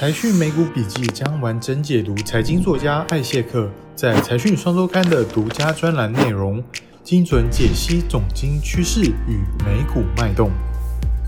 财讯美股笔记将完整解读财经作家艾谢克在财讯双周刊的独家专栏内容，精准解析总经趋势与美股脉动。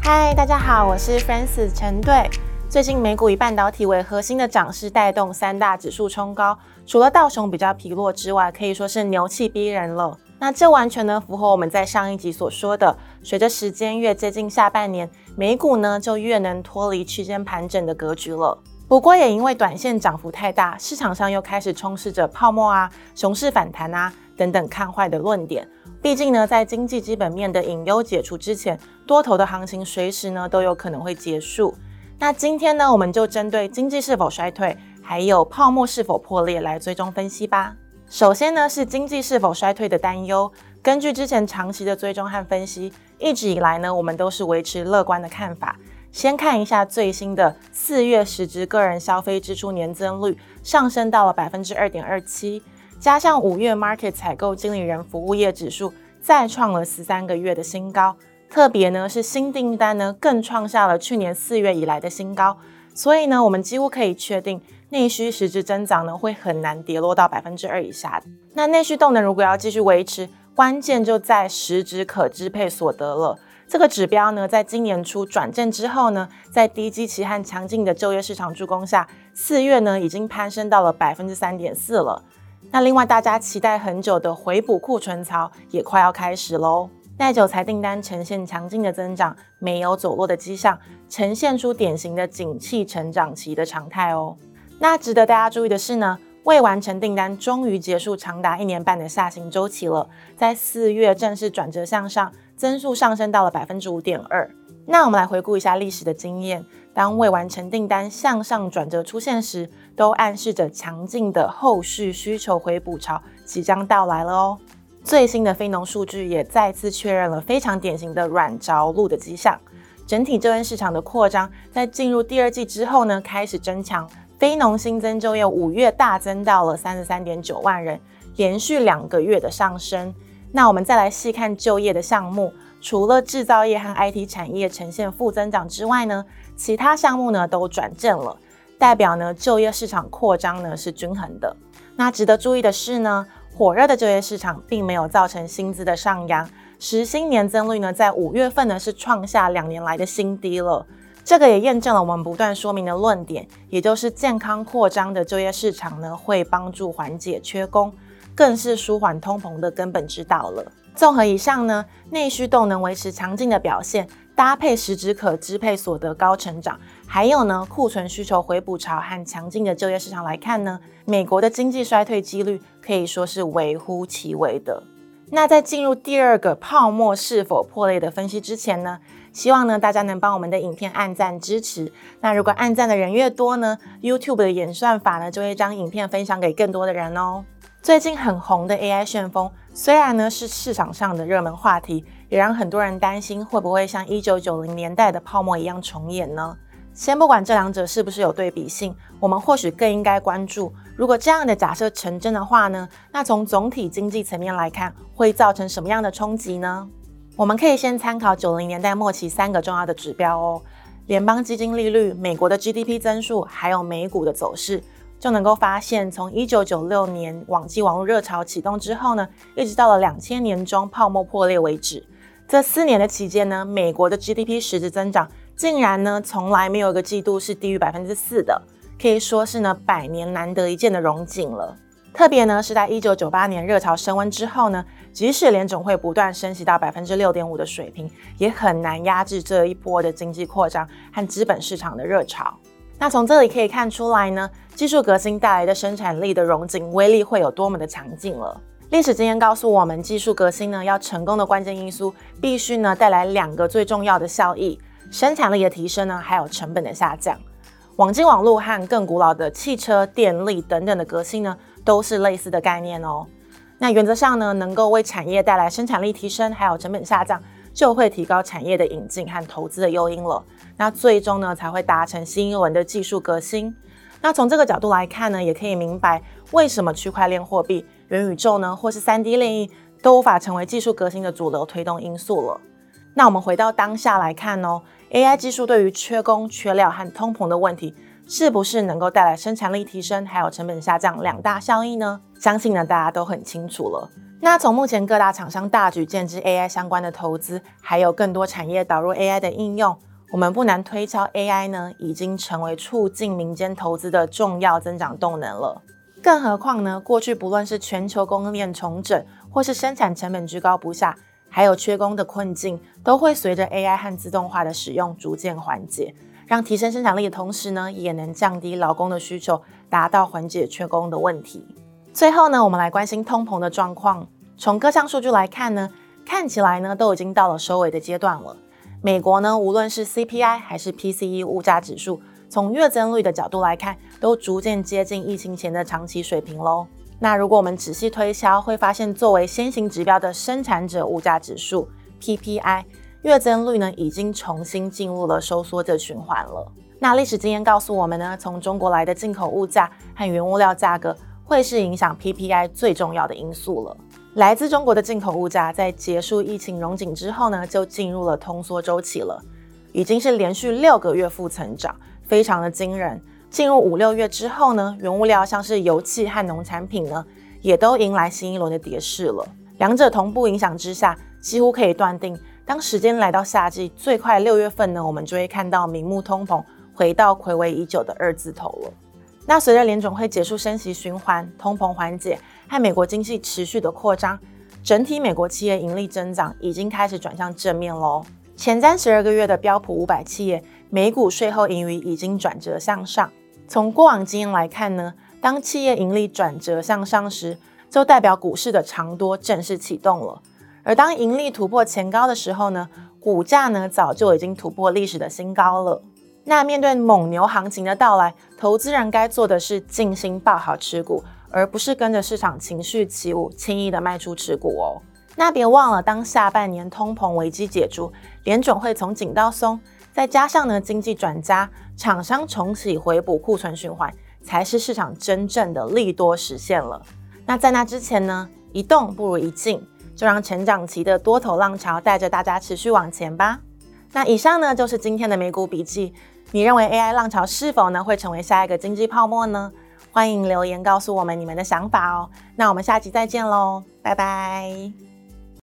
嗨，大家好，我是 Francis 陈队。最近美股以半导体为核心的涨势带动三大指数冲高，除了道琼比较疲弱之外，可以说是牛气逼人了。那这完全呢符合我们在上一集所说的，随着时间越接近下半年，美股呢就越能脱离区间盘整的格局了。不过也因为短线涨幅太大，市场上又开始充斥着泡沫啊、熊市反弹啊等等看坏的论点。毕竟呢，在经济基本面的隐忧解除之前，多头的行情随时呢都有可能会结束。那今天呢，我们就针对经济是否衰退，还有泡沫是否破裂来追踪分析吧。首先呢，是经济是否衰退的担忧。根据之前长期的追踪和分析，一直以来呢，我们都是维持乐观的看法。先看一下最新的四月实质个人消费支出年增率上升到了百分之二点二七，加上五月 Market 采购经理人服务业指数再创了十三个月的新高，特别呢是新订单呢更创下了去年四月以来的新高。所以呢，我们几乎可以确定，内需实质增长呢会很难跌落到百分之二以下。那内需动能如果要继续维持，关键就在实质可支配所得了。这个指标呢，在今年初转正之后呢，在低基期和强劲的就业市场助攻下，四月呢已经攀升到了百分之三点四了。那另外大家期待很久的回补库存潮也快要开始喽。耐久材订单呈现强劲的增长，没有走弱的迹象，呈现出典型的景气成长期的常态哦。那值得大家注意的是呢，未完成订单终于结束长达一年半的下行周期了，在四月正式转折向上，增速上升到了百分之五点二。那我们来回顾一下历史的经验，当未完成订单向上转折出现时，都暗示着强劲的后续需求回补潮即将到来了哦。最新的非农数据也再次确认了非常典型的软着陆的迹象。整体就业市场的扩张在进入第二季之后呢，开始增强。非农新增就业五月大增到了三十三点九万人，连续两个月的上升。那我们再来细看就业的项目，除了制造业和 IT 产业呈现负增长之外呢，其他项目呢都转正了，代表呢就业市场扩张呢是均衡的。那值得注意的是呢。火热的就业市场并没有造成薪资的上扬，实薪年增率呢，在五月份呢是创下两年来的新低了。这个也验证了我们不断说明的论点，也就是健康扩张的就业市场呢，会帮助缓解缺工，更是舒缓通膨的根本之道了。综合以上呢，内需动能维持强劲的表现。搭配实质可支配所得高成长，还有呢库存需求回补潮和强劲的就业市场来看呢，美国的经济衰退几率可以说是微乎其微的。那在进入第二个泡沫是否破裂的分析之前呢，希望呢大家能帮我们的影片按赞支持。那如果按赞的人越多呢，YouTube 的演算法呢就会将影片分享给更多的人哦。最近很红的 AI 旋风，虽然呢是市场上的热门话题，也让很多人担心会不会像一九九零年代的泡沫一样重演呢？先不管这两者是不是有对比性，我们或许更应该关注，如果这样的假设成真的话呢，那从总体经济层面来看，会造成什么样的冲击呢？我们可以先参考九零年代末期三个重要的指标哦：联邦基金利率、美国的 GDP 增速，还有美股的走势。就能够发现，从一九九六年网际网络热潮启动之后呢，一直到了两千年中泡沫破裂为止，这四年的期间呢，美国的 GDP 实质增长竟然呢从来没有一个季度是低于百分之四的，可以说是呢百年难得一见的荣景了。特别呢是在一九九八年热潮升温之后呢，即使联总会不断升息到百分之六点五的水平，也很难压制这一波的经济扩张和资本市场的热潮。那从这里可以看出来呢，技术革新带来的生产力的融景威力会有多么的强劲了。历史经验告诉我们，技术革新呢要成功的关键因素，必须呢带来两个最重要的效益：生产力的提升呢，还有成本的下降。网际网络和更古老的汽车、电力等等的革新呢，都是类似的概念哦。那原则上呢，能够为产业带来生产力提升，还有成本下降。就会提高产业的引进和投资的诱因了，那最终呢才会达成新一轮的技术革新。那从这个角度来看呢，也可以明白为什么区块链货币、元宇宙呢，或是三 D 炼印都无法成为技术革新的主流推动因素了。那我们回到当下来看哦，AI 技术对于缺工、缺料和通膨的问题，是不是能够带来生产力提升，还有成本下降两大效益呢？相信呢大家都很清楚了。那从目前各大厂商大举建制 AI 相关的投资，还有更多产业导入 AI 的应用，我们不难推敲，AI 呢已经成为促进民间投资的重要增长动能了。更何况呢，过去不论是全球供应链重整，或是生产成本居高不下，还有缺工的困境，都会随着 AI 和自动化的使用逐渐缓解。让提升生产力的同时呢，也能降低劳工的需求，达到缓解缺工的问题。最后呢，我们来关心通膨的状况。从各项数据来看呢，看起来呢都已经到了收尾的阶段了。美国呢，无论是 CPI 还是 PCE 物价指数，从月增率的角度来看，都逐渐接近疫情前的长期水平喽。那如果我们仔细推敲，会发现作为先行指标的生产者物价指数 PPI。月增率呢，已经重新进入了收缩的循环了。那历史经验告诉我们呢，从中国来的进口物价和原物料价格，会是影响 PPI 最重要的因素了。来自中国的进口物价，在结束疫情融景之后呢，就进入了通缩周期了，已经是连续六个月负增长，非常的惊人。进入五六月之后呢，原物料像是油气和农产品呢，也都迎来新一轮的跌势了。两者同步影响之下，几乎可以断定。当时间来到夏季，最快六月份呢，我们就会看到明目通膨回到暌违已久的二字头了。那随着联总会结束升息循环，通膨缓解，和美国经济持续的扩张，整体美国企业盈利增长已经开始转向正面喽。前三十二个月的标普五百企业每股税后盈余已经转折向上。从过往经验来看呢，当企业盈利转折向上时，就代表股市的长多正式启动了。而当盈利突破前高的时候呢，股价呢早就已经突破历史的新高了。那面对蒙牛行情的到来，投资人该做的是静心抱好持股，而不是跟着市场情绪起舞，轻易的卖出持股哦。那别忘了，当下半年通膨危机解除，联准会从紧到松，再加上呢经济转佳，厂商重启回补库存循环，才是市场真正的利多实现了。那在那之前呢，一动不如一静。就让成长期的多头浪潮带着大家持续往前吧。那以上呢就是今天的美股笔记。你认为 AI 浪潮是否呢会成为下一个经济泡沫呢？欢迎留言告诉我们你们的想法哦。那我们下期再见喽，拜拜。